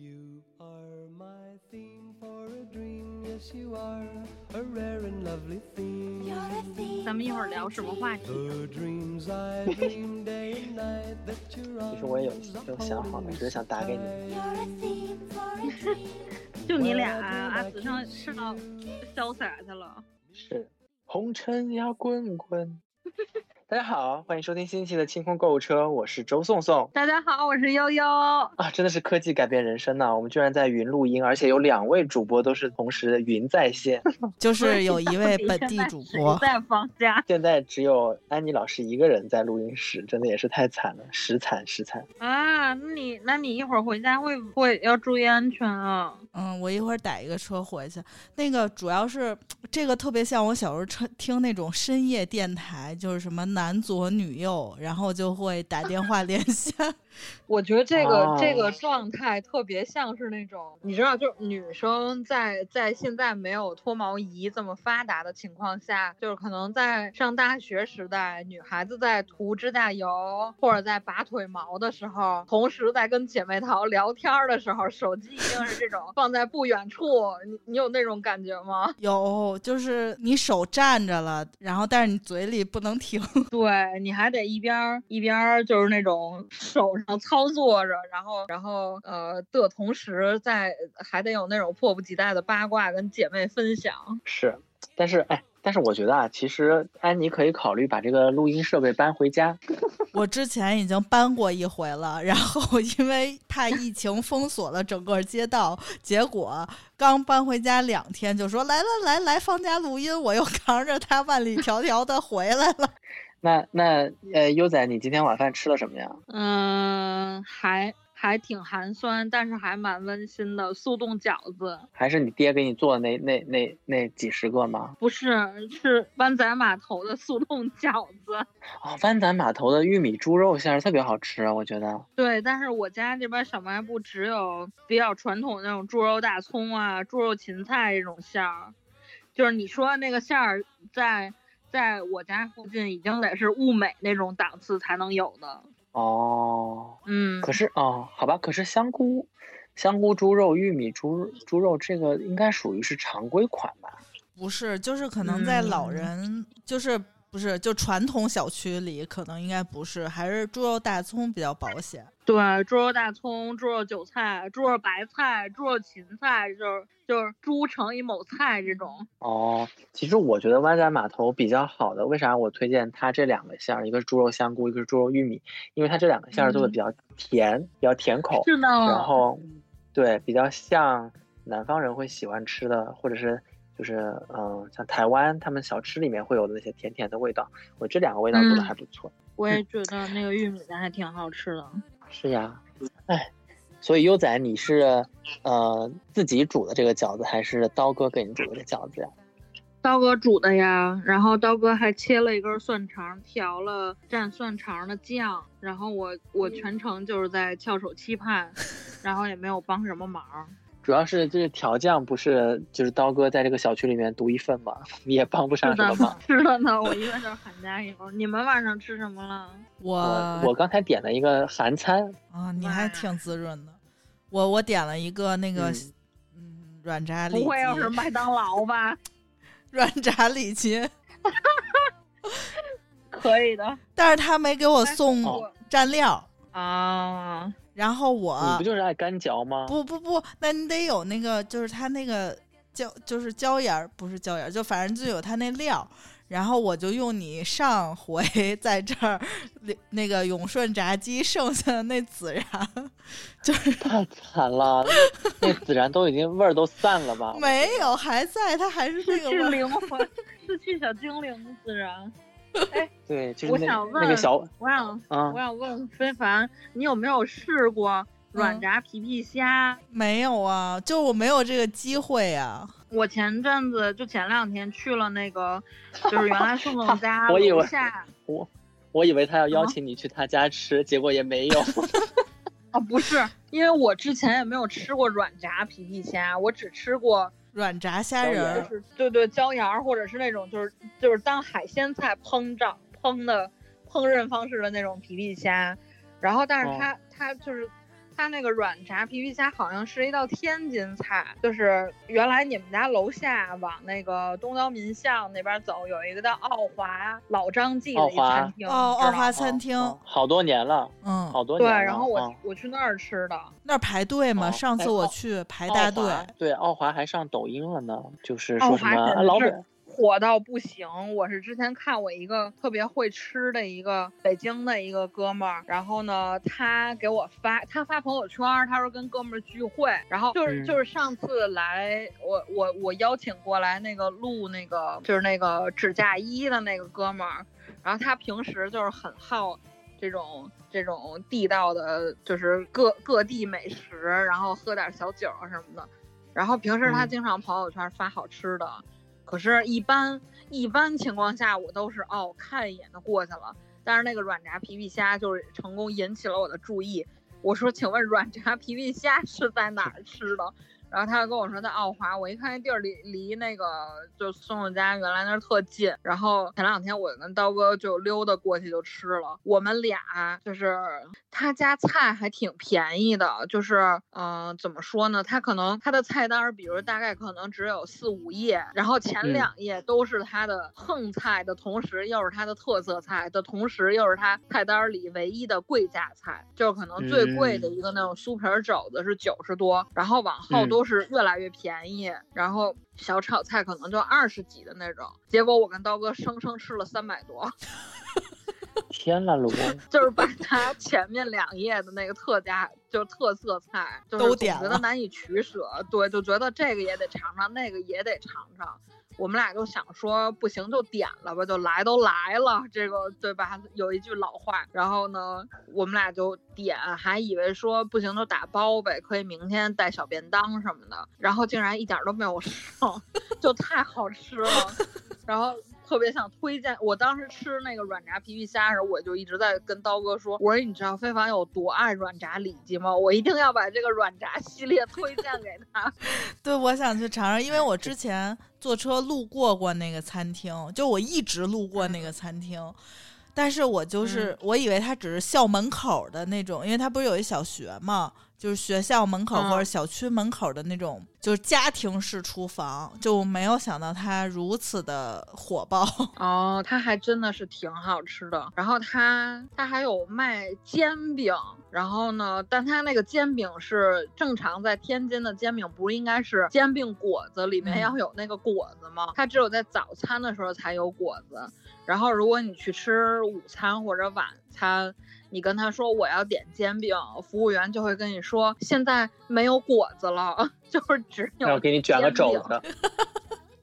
You are my theme for a dream, yes you are a rare and lovely theme. 咱们一会儿聊什么话题？The dreams I dream day and night that you're 其实我也有有想好了，只是想打给你。就你俩、啊，阿紫上上到潇洒去了。是，红尘呀滚滚。大家好，欢迎收听新一期的清空购物车，我是周颂颂大家好，我是悠悠。啊，真的是科技改变人生呐！我们居然在云录音，而且有两位主播都是同时云在线。就是有一位本地主播谁，在放假现在只有安妮老师一个人在录音室，真的也是太惨了，实惨实惨。啊？那你那你一会儿回家会不会要注意安全啊？嗯，我一会儿打一个车回去。那个主要是这个特别像我小时候听听那种深夜电台，就是什么男左女右，然后就会打电话联系。我觉得这个、哦这个状态特别像是那种，你知道，就是女生在在现在没有脱毛仪这么发达的情况下，就是可能在上大学时代，女孩子在涂指甲油或者在拔腿毛的时候，同时在跟姐妹淘聊天儿的时候，手机一定是这种放在不远处，你你有那种感觉吗？有，就是你手站着了，然后但是你嘴里不能停。对，你还得一边儿一边儿就是那种手上操作着，然后然后呃的同时在还得有那种迫不及待的八卦跟姐妹分享。是，但是哎，但是我觉得啊，其实安妮可以考虑把这个录音设备搬回家。我之前已经搬过一回了，然后因为怕疫情封锁了整个街道，结果刚搬回家两天就说来来来来放假录音，我又扛着它万里迢迢的回来了。那那呃，优仔，你今天晚饭吃了什么呀？嗯，还还挺寒酸，但是还蛮温馨的速冻饺子。还是你爹给你做的那那那那几十个吗？不是，是湾仔码头的速冻饺子。哦，湾仔码头的玉米猪肉馅儿特别好吃啊，我觉得。对，但是我家这边小卖部只有比较传统的那种猪肉大葱啊、猪肉芹菜这种馅儿，就是你说那个馅儿在在我家附近已经得是物美那种档次才能有的。哦，嗯，可是哦，好吧，可是香菇、香菇猪肉、玉米猪猪肉这个应该属于是常规款吧？不是，就是可能在老嗯人，就是不是就传统小区里，可能应该不是，还是猪肉大葱比较保险。对，猪肉大葱、猪肉韭菜、猪肉白菜、猪肉芹菜，就是就是猪乘以某菜这种。哦，其实我觉得湾仔码头比较好的，为啥我推荐它这两个馅儿，一个是猪肉香菇，一个是猪肉玉米，因为它这两个馅儿做的嗯比较甜，比较甜口，是的，然后对比较像南方人会喜欢吃的，或者是就是嗯、像台湾他们小吃里面会有的那些甜甜的味道，我这两个味道做的嗯还不错。我也觉得那个玉米的还挺好吃的。是呀，哎，所以优仔你是呃自己煮的这个饺子，还是刀哥给你煮的这饺子呀？刀哥煮的呀，然后刀哥还切了一根蒜肠，调了蘸蒜肠的酱，然后我我全程就是在翘首期盼，然后也没有帮什么忙。主要是就是调酱不是就是刀哥在这个小区里面独一份嘛，你也帮不上什么忙。，是的呢，我一个就是喊加油。你们晚上吃什么了？我我我刚才点了一个韩餐，啊，你还挺滋润的。我我点了一个那个嗯嗯软炸里不会又是，麦当劳吧？软炸里脊，可以的但是他没给我送哦蘸料，啊，然后我你不就是爱干嚼吗？不不不，那你得有那个，就是它那个椒，就是椒盐儿，不是椒盐儿，就反正就有它那料。然后我就用你上回 在这儿那个永顺炸鸡剩下的那孜然，就是太惨了，那孜然都已经味儿都散了吧？没有还在，它还是失去那个味儿。灵魂，失去小精灵的自然。对，就是那我想问那个小我想啊我，想问非凡，你有没有试过软嗯炸皮皮虾？没有啊，就我没有这个机会啊。我前阵子就前两天去了那个，就是原来宋 总家我以为楼下我我以为他要邀啊请你去他家吃，结果也没有。啊，不是，因为我之前也没有吃过软炸皮皮虾，我只吃过软炸虾仁儿就，是对对椒盐儿，或者是那种就是就是当海鲜菜烹炸烹的烹饪方式的那种皮皮虾，然后但是哦。它、它就是它那个软炸皮皮虾好像是一道天津菜，就是原来你们家楼下往那个东郊民巷那边走，有一个叫奥华老张记的一餐厅，哦，奥华餐厅，好多年了，嗯，好多年。对，然后我我去那儿吃的，那儿排队嘛，上次我去排大队。对，奥华还上抖音了呢，就是说什么老北。火到不行！我是之前看我一个特别会吃的一个北京的一个哥们儿，然后呢，他给我发，他发朋友圈，他说跟哥们儿聚会，然后就是就是上次来我我我邀请过来那个录那个就是那个指甲衣的那个哥们儿，然后他平时就是很好这种这种地道的，就是各各地美食，然后喝点小酒什么的，然后平时他经常朋友圈发好吃的。可是，一般一般情况下，我都是哦看一眼就过去了。但是那个软炸皮皮虾就是成功引起了我的注意。我说，请问软炸皮皮虾是在哪儿吃的？然后他就跟我说在奥华，我一看那地儿离离那个就松松家原来那儿特近。然后前两天我跟刀哥就溜达过去就吃了。我们俩就是他家菜还挺便宜的，就是嗯怎么说呢？他可能他的菜单，比如大概可能只有四五页，然后前两页都是他的横菜的同时，又是他的特色菜的同时，又是他菜单里唯一的贵价菜，就是可能最贵的一个那种酥皮肘子是九十多，然后往后都。都是越来越便宜，然后小炒菜可能就二十几的那种，结果我跟刀哥生生吃了三百多。天呐，老公，就是把他前面两页的那个特价，就是特色菜，就是觉得难以取舍，对，就觉得这个也得尝尝，那个也得尝尝。我们俩就想说，不行就点了吧，就来都来了，这个对吧？有一句老话。然后呢，我们俩就点，还以为说不行就打包呗，可以明天带小便当什么的。然后竟然一点都没有剩，就太好吃了。然后。特别想推荐，我当时吃那个软炸皮皮虾的时候，我就一直在跟刀哥说：“我说你知道非凡有多爱软炸里脊吗？我一定要把这个软炸系列推荐给他。”对，我想去尝尝，因为我之前坐车路过过那个餐厅，就我一直路过那个餐厅，但是我就是我以为它只是校门口的那种，因为它不是有一小学嘛。就是学校门口或者小区门口的那种，就是家庭式厨房，就没有想到它如此的火爆 哦。它还真的是挺好吃的。然后它它还有卖煎饼，然后呢，但它那个煎饼是正常在天津的煎饼，不是应该是煎饼果子里面要有那个果子吗？它只有在早餐的时候才有果子。然后如果你去吃午餐或者晚餐。你跟他说我要点煎饼，服务员就会跟你说现在没有果子了，就是只有。要给你卷个肘子，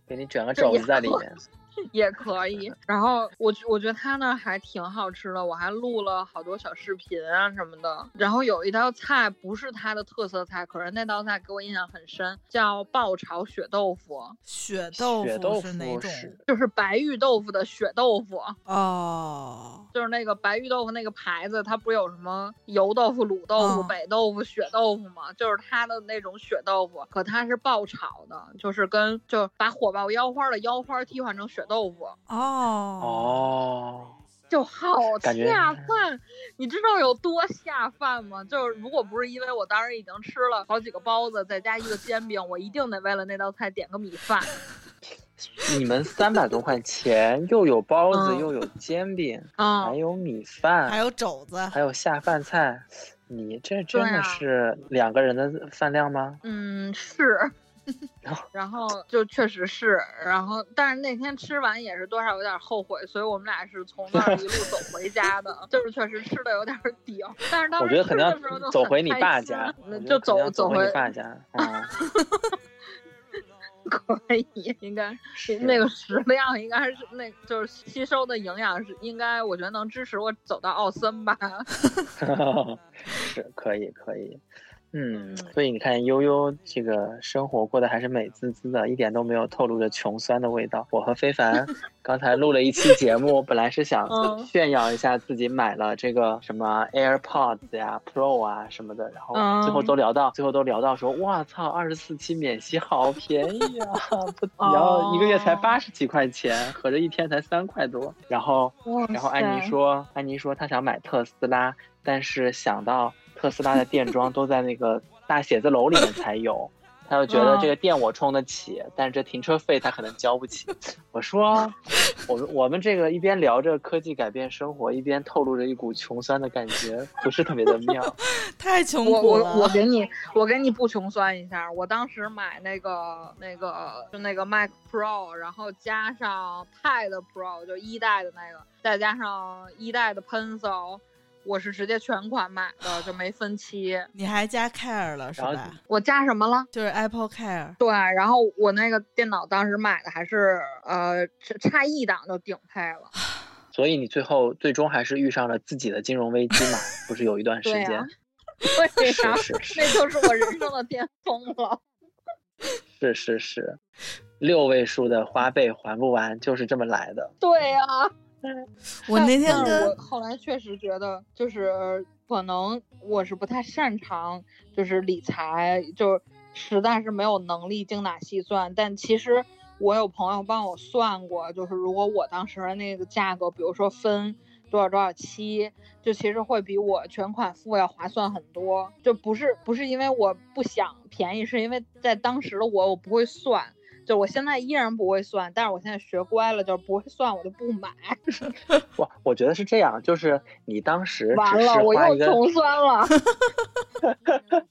给你卷个肘子在里面。也可以，然后我我觉得他那还挺好吃的，我还录了好多小视频啊什么的。然后有一道菜不是他的特色菜，可是那道菜给我印象很深，叫爆炒血豆腐。血豆腐是哪种？就是白玉豆腐的血豆腐哦，就是那个白玉豆腐那个牌子，它不有什么油豆腐、卤豆腐、北豆腐、血豆腐吗？就是它的那种血豆腐，可它是爆炒的，就是跟就把火爆腰花的腰花替换成血。豆腐哦哦，就好下饭，你知道有多下饭吗？就是如果不是因为我当时已经吃了好几个包子，再加一个煎饼，我一定得为了那道菜点个米饭。你们三百多块钱，又有包子，又有煎饼，还有米饭，还有肘子，还有下饭菜，你这真的是两个人的饭量吗？嗯，是。然后就确实是，然后但是那天吃完也是多少有点后悔，所以我们俩是从那儿一路走回家的，就是确实吃的有点顶。但是当时我觉得肯定要走回你爸家，就走走回你爸家。可以，应该那个食量应该是那，就是吸收的营养是应该，我觉得能支持我走到奥森吧。是可以，可以。嗯，所以你看悠悠这个生活过得还是美滋滋的，一点都没有透露着穷酸的味道。我和非凡 刚才录了一期节目，本来是想炫耀一下自己买了这个什么 AirPods 呀、Pro 啊什么的，然后最后都聊到最后都聊到说，哇操，二十四期免息好便宜啊，不，然后一个月才八十几块钱，合着一天才三块多。然后然后安妮说，安妮说她想买特斯拉，但是想到。特斯拉的电桩都在那个大写字楼里面才有。他就觉得这个电我充得起，但是这停车费他可能交不起。我说，我们我们这个一边聊着科技改变生活，一边透露着一股穷酸的感觉，不是特别的妙。太穷苦了。我我我给你我给你不穷酸一下，我当时买那个那个就那个 Mac Pro，然后加上 Pad Pro 就一代的那个，再加上一代的 Pencil。我是直接全款买的，就没分期。你还加 Care 了是吧？我加什么了？就是 Apple Care。对，然后我那个电脑当时买的还是呃差一档就顶配了。所以你最后最终还是遇上了自己的金融危机嘛？不是有一段时间？对呀，是是是，那就是我人生的巅峰了。是是是，六位数的花呗还不完，就是这么来的。对呀。我那天跟我后来确实觉得，就是可能我是不太擅长，就是理财，就实在是没有能力精打细算。但其实我有朋友帮我算过，就是如果我当时的那个价格，比如说分多少多少期，就其实会比我全款付要划算很多。就不是不是因为我不想便宜，是因为在当时的我我不会算。就我现在依然不会算，但是我现在学乖了，就是不会算我就不买。我我觉得是这样，就是你当时完了，我又穷酸了。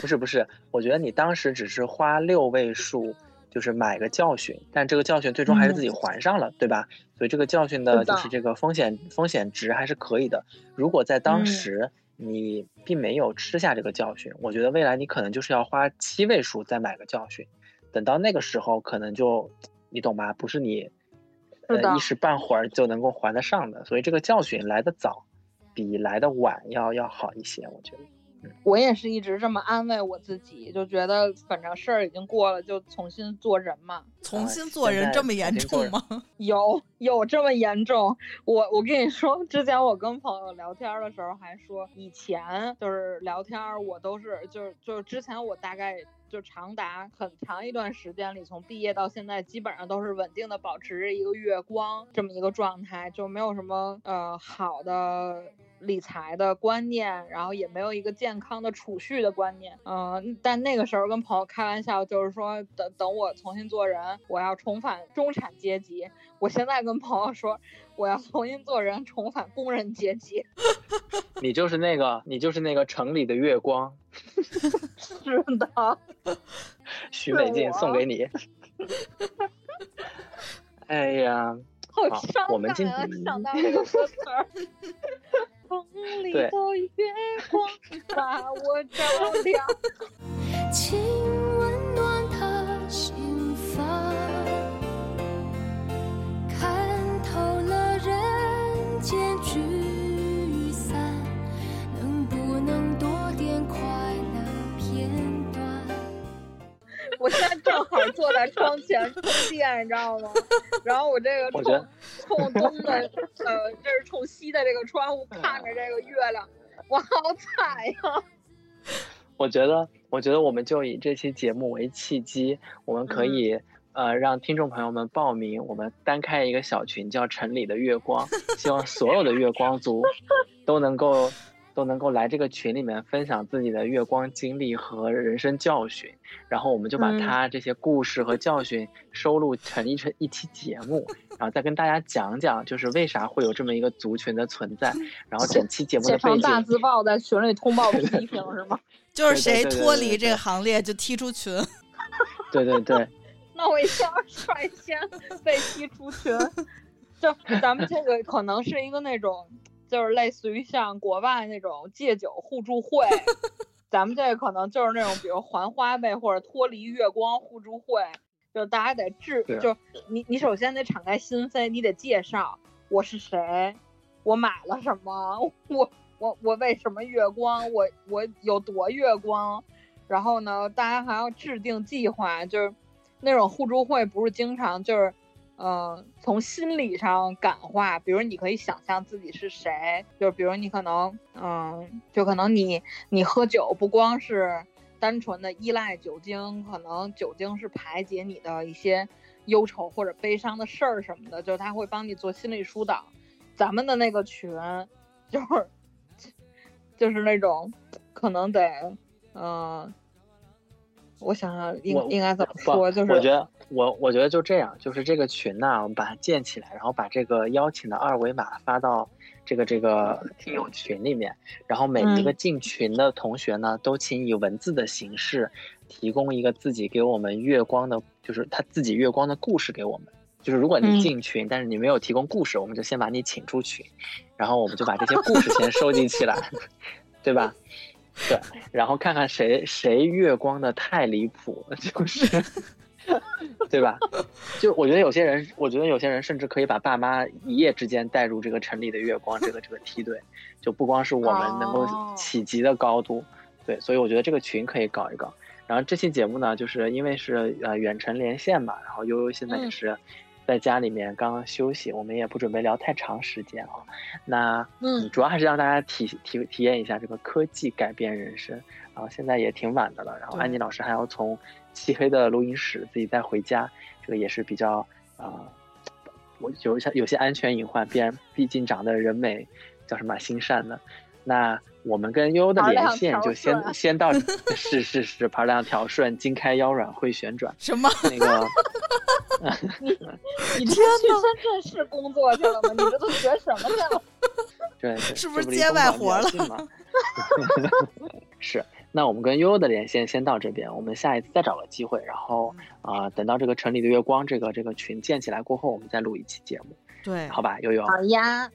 不是不是，我觉得你当时只是花六位数，就是买个教训，但这个教训最终还是自己还上了，对吧？所以这个教训的就是这个风险风险值还是可以的。如果在当时你并没有吃下这个教训，我觉得未来你可能就是要花七位数再买个教训。等到那个时候，可能就你懂吧？不是你呃一时半会儿就能够还得上的，所以这个教训来得早，比来的晚要要好一些，我觉得。我也是一直这么安慰我自己，就觉得反正事儿已经过了，就重新做人嘛。重新做人这么严重吗？有有这么严重？我我跟你说，之前我跟朋友聊天的时候还说，以前就是聊天，我都是就是就是之前我大概。就长达很长一段时间里，从毕业到现在，基本上都是稳定的保持着一个月光这么一个状态，就没有什么呃好的理财的观念，然后也没有一个健康的储蓄的观念。嗯，但那个时候跟朋友开玩笑，就是说等等我重新做人，我要重返中产阶级。我现在跟朋友说，我要重新做人，重返工人阶级。你就是那个，你就是那个城里的月光。是的，许美静送给你。哎呀，好我们今天想到这个歌词儿。城 里的月光把我照亮。请温暖他心房，看透了人间聚散，能不能多点快乐片段 我现在正好坐在窗前充电，你知道吗？然后我这个冲冲东的，呃，这是冲西的这个窗户看着这个月亮，我好惨呀！我觉得，我觉得我们就以这期节目为契机，我们可以呃让听众朋友们报名，我们单开一个小群，叫“城里的月光”，希望所有的月光族都能够。都能够来这个群里面分享自己的月光经历和人生教训，然后我们就把他这些故事和教训收录成一成一期节目，然后再跟大家讲讲，就是为啥会有这么一个族群的存在，然后整期节目的背景。大字报在群里通报 批评是吗？就是谁脱离这个行列就踢出群。对对对。那我一定要率先被踢出群。就咱们这个可能是一个那种。就是类似于像国外那种戒酒互助会，咱们这可能就是那种，比如还花呗或者脱离月光互助会，就大家得治，就你你首先得敞开心扉，你得介绍我是谁，我买了什么，我我我为什么月光，我我有多月光，然后呢，大家还要制定计划，就是那种互助会不是经常就是。嗯，从心理上感化，比如你可以想象自己是谁，就比如你可能，嗯，就可能你你喝酒不光是单纯的依赖酒精，可能酒精是排解你的一些忧愁或者悲伤的事儿什么的，就是他会帮你做心理疏导。咱们的那个群，就是 就是那种可能得，嗯，我想想应我应该怎么说，就是我觉得我我觉得就这样，就是这个群呢，我们把它建起来，然后把这个邀请的二维码发到这个这个听友群里面，然后每一个嗯进群的同学呢，都请以文字的形式提供一个自己给我们月光的，就是他自己月光的故事给我们。就是如果嗯你进群，但是你没有提供故事，我们就先把你请出群，然后我们就把这些故事先收集起来，对吧？对，然后看看谁谁月光的太离谱，就是，对吧？就我觉得有些人，我觉得有些人甚至可以把爸妈一夜之间带入这个城里的月光这个这个梯队，就不光是我们能够哦企及的高度，对，所以我觉得这个群可以搞一搞。然后这期节目呢，就是因为是呃远程连线嘛，然后悠悠现在也嗯是在家里面刚刚休息，我们也不准备聊太长时间啊。那嗯主要还是让大家体体体验一下这个科技改变人生。然后现在也挺晚的了，然后安妮老师还要从漆黑的录音室自己再回家，这个也是比较啊、呃我有一些有些安全隐患，毕然毕竟长得人美，叫什么心善的。那我们跟悠悠的连线就先先到，是是是，盘量调顺，筋开腰软会旋转。什么？那个 你这是去深圳市工作去了吗？你这都学什么去了？对，是不是接外活了是，那我们跟悠悠的连线先到这边，我们下一次再找个机会，然后啊、等到这个城里的月光这个这个群建起来过后，我们再录一期节目，对，好吧？悠悠，好呀，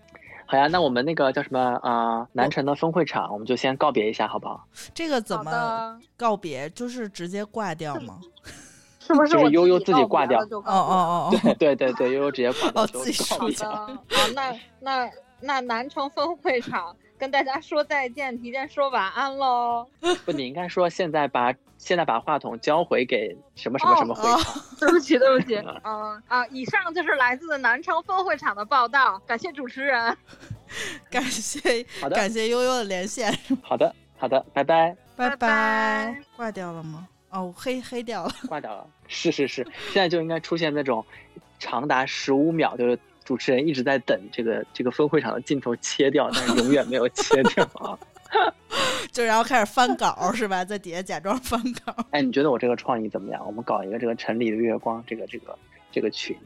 好呀，那我们那个叫什么啊、南城的分会场，我们就先告别一下，好不好？这个怎么，告别？就是直接挂掉吗？是不是我就是悠悠自己挂掉哦哦哦哦，对对对，悠悠直接挂掉哦自己说告别好的，好，那那那南城分会场跟大家说再见，提前说晚安喽。不，你应该说现在把现在把话筒交回给什么什么什么会哦场。对不起，对不起，嗯啊，以上就是来自南昌分会场的报道，感谢主持人。感谢好的感谢悠悠的连线，好的好的，拜拜。拜拜拜挂掉了吗？哦，黑黑掉了。挂掉了。是是是，现在就应该出现那种长达十五秒，就是主持人一直在等这个这个分会场的镜头切掉，但是永远没有 切掉啊。就然后开始翻稿是吧？在底下假装翻稿。哎，你觉得我这个创意怎么样？我们搞一个这个城里的月光这个这个这个群。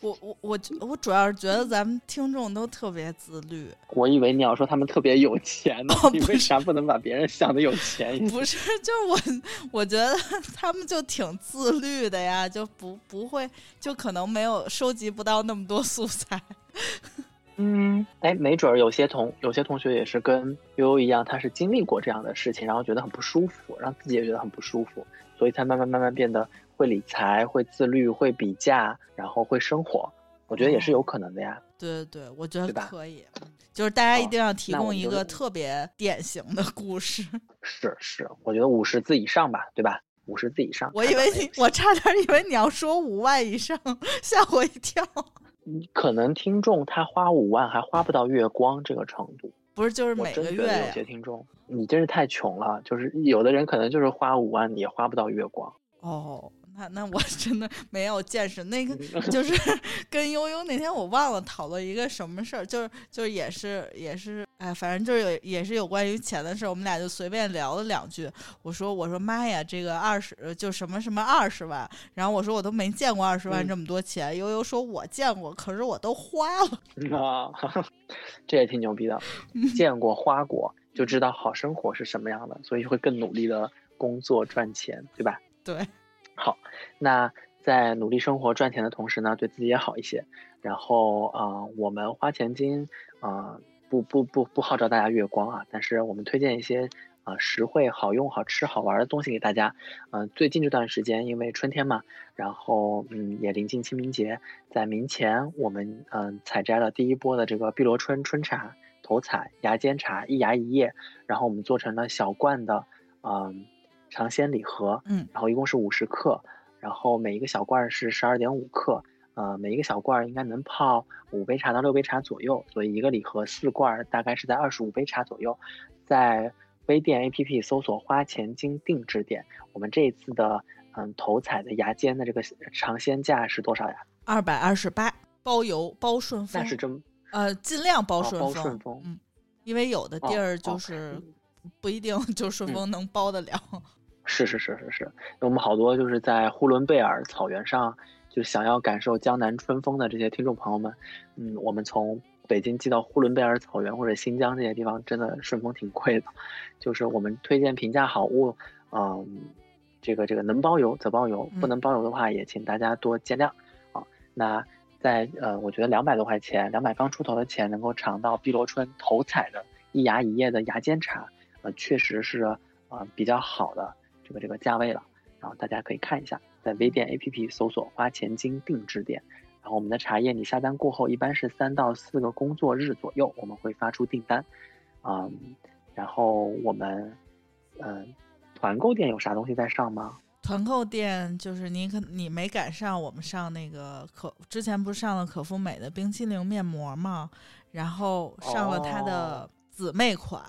我我我我主要是觉得咱们听众都特别自律，我以为你要说他们特别有钱呢，哦你为啥不能把别人想的有钱一点？不是，就是我我觉得他们就挺自律的呀，就不不会，就可能没有收集不到那么多素材。嗯，哎，没准儿有些同有些同学也是跟悠悠一样，他是经历过这样的事情，然后觉得很不舒服，让自己也觉得很不舒服，所以才慢慢慢慢变得会理财、会自律、会比价，然后会生活。我觉得也是有可能的呀。对对对，我觉得可以，就是大家一哦定要提供一个特别典型的故事。是是，我觉得五十字以上吧，对吧？五十字以上。我以为你，我差点以为你要说五万以上，吓我一跳。可能听众他花五万还花不到月光这个程度。不是，就是每个月有。些听众，你真是太穷了，就是有的人可能就是花五万也花不到月光。哦，那那我 真的没有见识。那个嗯就是 跟悠悠那天我忘了讨论一个什么事儿，就是就是也是也是，哎，反正就是有也是有关于钱的事儿，我们俩就随便聊了两句。我说我说妈呀，这个二十就什么什么二十万，然后我说我都没见过二十万嗯这么多钱。悠悠说我见过，可是我都花了。啊，这也挺牛逼的，见过花过就知道好生活是什么样的，所以会更努力的工作赚钱，对吧？对，好，那在努力生活赚钱的同时呢，对自己也好一些。然后啊、我们花钱精啊、不不不不号召大家月光啊，但是我们推荐一些啊、实惠、好用、好吃、好玩的东西给大家。嗯、最近这段时间因为春天嘛，然后嗯也临近清明节，在明前我们嗯、采摘了第一波的这个碧螺春春茶、头采、芽尖茶一芽一叶，然后我们做成了小罐的嗯、尝鲜礼盒，嗯，然后一共是五十克，然后每一个小罐儿是十二点五克，呃，每一个小罐儿应该能泡五杯茶到六杯茶左右，所以一个礼盒四罐儿大概是在二十五杯茶左右。在微店 APP 搜索“花钱精定制店”，我们这一次的嗯头采的芽尖的这个尝鲜价是多少呀？二百二十八，包邮包顺丰，那是真呃，尽量包哦顺丰。包顺丰嗯，因为有的地儿就是不一定就顺丰能包得了。是是是是是，我们好多就是在呼伦贝尔草原上，就想要感受江南春风的这些听众朋友们，嗯，我们从北京寄到呼伦贝尔草原或者新疆这些地方，真的顺丰挺贵的。就是我们推荐平价好物，嗯，这个这个能包邮则包邮，不能包邮的话也请大家多见谅啊。那在呃，我觉得两百多块钱，两百方出头的钱，能够尝到碧螺春头采的一芽一叶的芽尖茶，呃，确实是啊比较好的。这个这个价位了，然后大家可以看一下，在微店 APP 搜索“花钱精定制店”，然后我们的茶叶你下单过后，一般是三到四个工作日左右，我们会发出订单，嗯，然后我们，嗯，团购店有啥东西在上吗？团购店就是你可你没赶上我们上那个可之前不是上了可复美的冰淇淋面膜吗？然后上了它的姊妹款。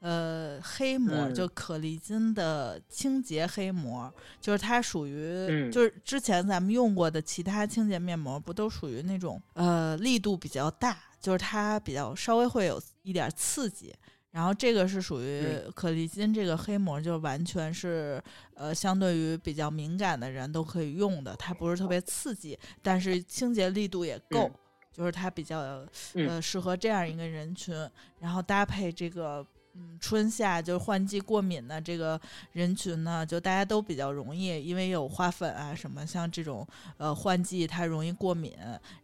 呃，黑膜就可丽金的清洁黑膜，就是它属于，就是之前咱们用过的其他清洁面膜，不都属于那种呃力度比较大，就是它比较稍微会有一点刺激。然后这个是属于可丽金这个黑膜，就完全是呃相对于比较敏感的人都可以用的，它不是特别刺激，但是清洁力度也够，就是它比较呃适合这样一个人群，然后搭配这个。嗯，春夏就是换季过敏的这个人群呢，就大家都比较容易，因为有花粉啊什么，像这种呃换季它容易过敏，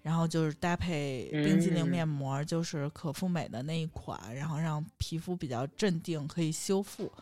然后就是搭配冰激凌面膜，就是可复美的那一款，然后让皮肤比较镇定，可以修复。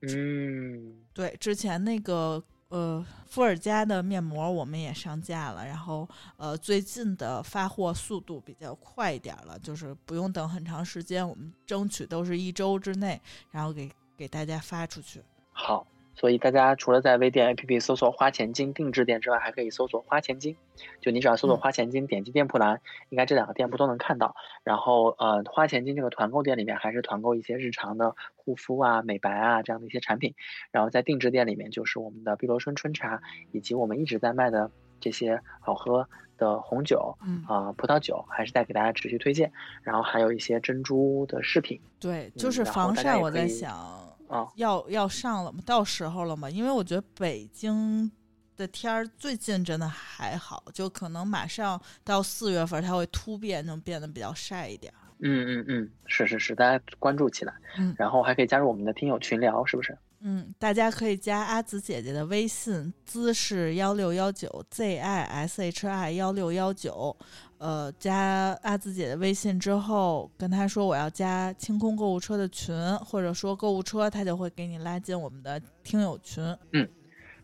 嗯，对，之前那个。呃，伏尔佳的面膜我们也上架了，然后呃，最近的发货速度比较快一点了，就是不用等很长时间，我们争取都是一周之内，然后给给大家发出去。好。所以大家除了在微店 APP 搜索“花钱精定制店”之外，还可以搜索“花钱精”。就你只要搜索“花钱精”，点击店铺栏，应该这两个店铺都能看到。然后，呃，花钱精这个团购店里面还是团购一些日常的护肤啊、美白啊这样的一些产品。然后在定制店里面，就是我们的碧螺春春茶，以及我们一直在卖的这些好喝的红酒，啊，葡萄酒，还是在给大家持续推荐。然后还有一些珍珠的饰品。对，就是防晒，我在想。啊，要要上了吗？到时候了吗？因为我觉得北京的天儿最近真的还好，就可能马上到四月份，它会突变，能变得比较晒一点。嗯嗯嗯，是是是，大家关注起来。嗯，然后还可以加入我们的听友群聊，是不是？嗯，大家可以加阿紫姐姐的微信，姿势幺六幺九 z i s h i 幺六幺九。呃，加阿紫姐的微信之后，跟她说我要加清空购物车的群，或者说购物车，她就会给你拉进我们的听友群。嗯，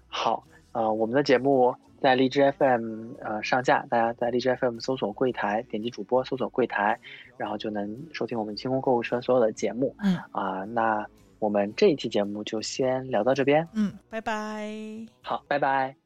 好，呃，我们的节目在荔枝 FM 呃上架，大家在荔枝 FM 搜索柜台，点击主播搜索柜台，然后就能收听我们清空购物车所有的节目。嗯，啊，那我们这一期节目就先聊到这边。嗯，拜拜。好，拜拜。